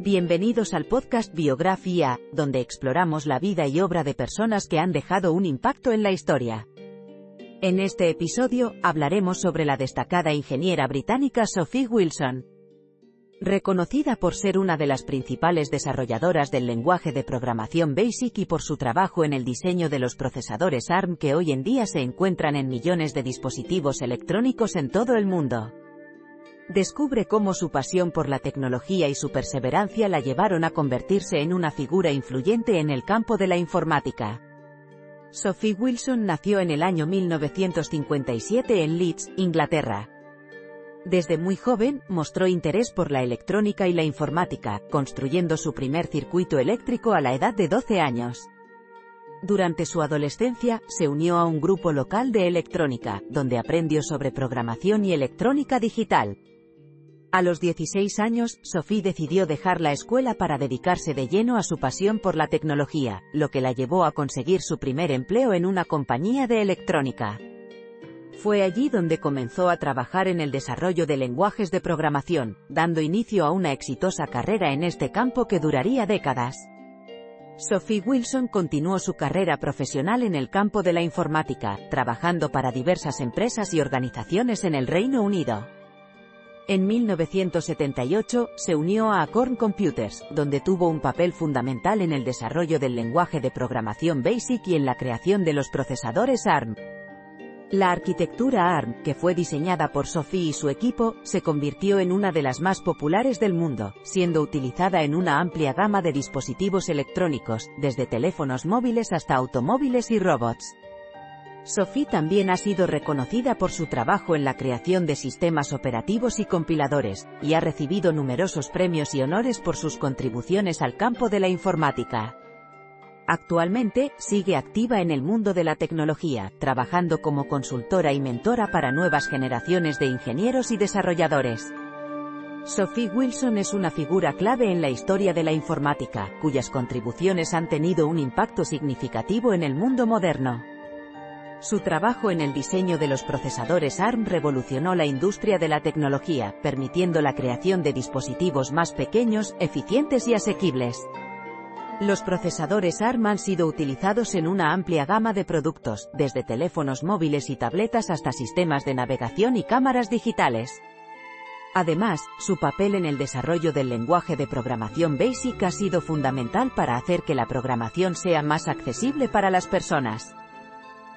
Bienvenidos al podcast Biografía, donde exploramos la vida y obra de personas que han dejado un impacto en la historia. En este episodio, hablaremos sobre la destacada ingeniera británica Sophie Wilson. Reconocida por ser una de las principales desarrolladoras del lenguaje de programación BASIC y por su trabajo en el diseño de los procesadores ARM que hoy en día se encuentran en millones de dispositivos electrónicos en todo el mundo. Descubre cómo su pasión por la tecnología y su perseverancia la llevaron a convertirse en una figura influyente en el campo de la informática. Sophie Wilson nació en el año 1957 en Leeds, Inglaterra. Desde muy joven, mostró interés por la electrónica y la informática, construyendo su primer circuito eléctrico a la edad de 12 años. Durante su adolescencia, se unió a un grupo local de electrónica, donde aprendió sobre programación y electrónica digital. A los 16 años, Sophie decidió dejar la escuela para dedicarse de lleno a su pasión por la tecnología, lo que la llevó a conseguir su primer empleo en una compañía de electrónica. Fue allí donde comenzó a trabajar en el desarrollo de lenguajes de programación, dando inicio a una exitosa carrera en este campo que duraría décadas. Sophie Wilson continuó su carrera profesional en el campo de la informática, trabajando para diversas empresas y organizaciones en el Reino Unido. En 1978, se unió a Acorn Computers, donde tuvo un papel fundamental en el desarrollo del lenguaje de programación BASIC y en la creación de los procesadores ARM. La arquitectura ARM, que fue diseñada por Sophie y su equipo, se convirtió en una de las más populares del mundo, siendo utilizada en una amplia gama de dispositivos electrónicos, desde teléfonos móviles hasta automóviles y robots. Sophie también ha sido reconocida por su trabajo en la creación de sistemas operativos y compiladores, y ha recibido numerosos premios y honores por sus contribuciones al campo de la informática. Actualmente, sigue activa en el mundo de la tecnología, trabajando como consultora y mentora para nuevas generaciones de ingenieros y desarrolladores. Sophie Wilson es una figura clave en la historia de la informática, cuyas contribuciones han tenido un impacto significativo en el mundo moderno. Su trabajo en el diseño de los procesadores ARM revolucionó la industria de la tecnología, permitiendo la creación de dispositivos más pequeños, eficientes y asequibles. Los procesadores ARM han sido utilizados en una amplia gama de productos, desde teléfonos móviles y tabletas hasta sistemas de navegación y cámaras digitales. Además, su papel en el desarrollo del lenguaje de programación BASIC ha sido fundamental para hacer que la programación sea más accesible para las personas.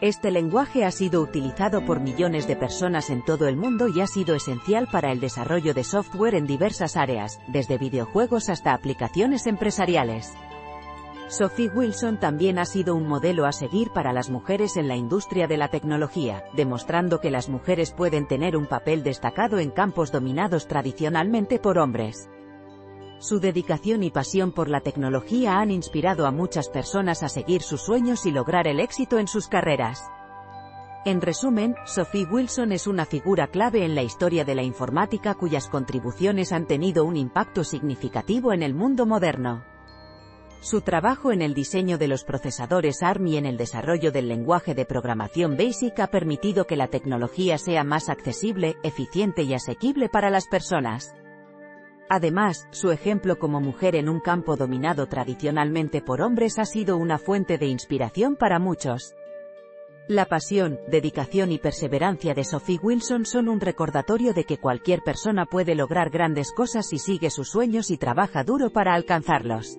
Este lenguaje ha sido utilizado por millones de personas en todo el mundo y ha sido esencial para el desarrollo de software en diversas áreas, desde videojuegos hasta aplicaciones empresariales. Sophie Wilson también ha sido un modelo a seguir para las mujeres en la industria de la tecnología, demostrando que las mujeres pueden tener un papel destacado en campos dominados tradicionalmente por hombres. Su dedicación y pasión por la tecnología han inspirado a muchas personas a seguir sus sueños y lograr el éxito en sus carreras. En resumen, Sophie Wilson es una figura clave en la historia de la informática cuyas contribuciones han tenido un impacto significativo en el mundo moderno. Su trabajo en el diseño de los procesadores ARM y en el desarrollo del lenguaje de programación BASIC ha permitido que la tecnología sea más accesible, eficiente y asequible para las personas. Además, su ejemplo como mujer en un campo dominado tradicionalmente por hombres ha sido una fuente de inspiración para muchos. La pasión, dedicación y perseverancia de Sophie Wilson son un recordatorio de que cualquier persona puede lograr grandes cosas si sigue sus sueños y trabaja duro para alcanzarlos.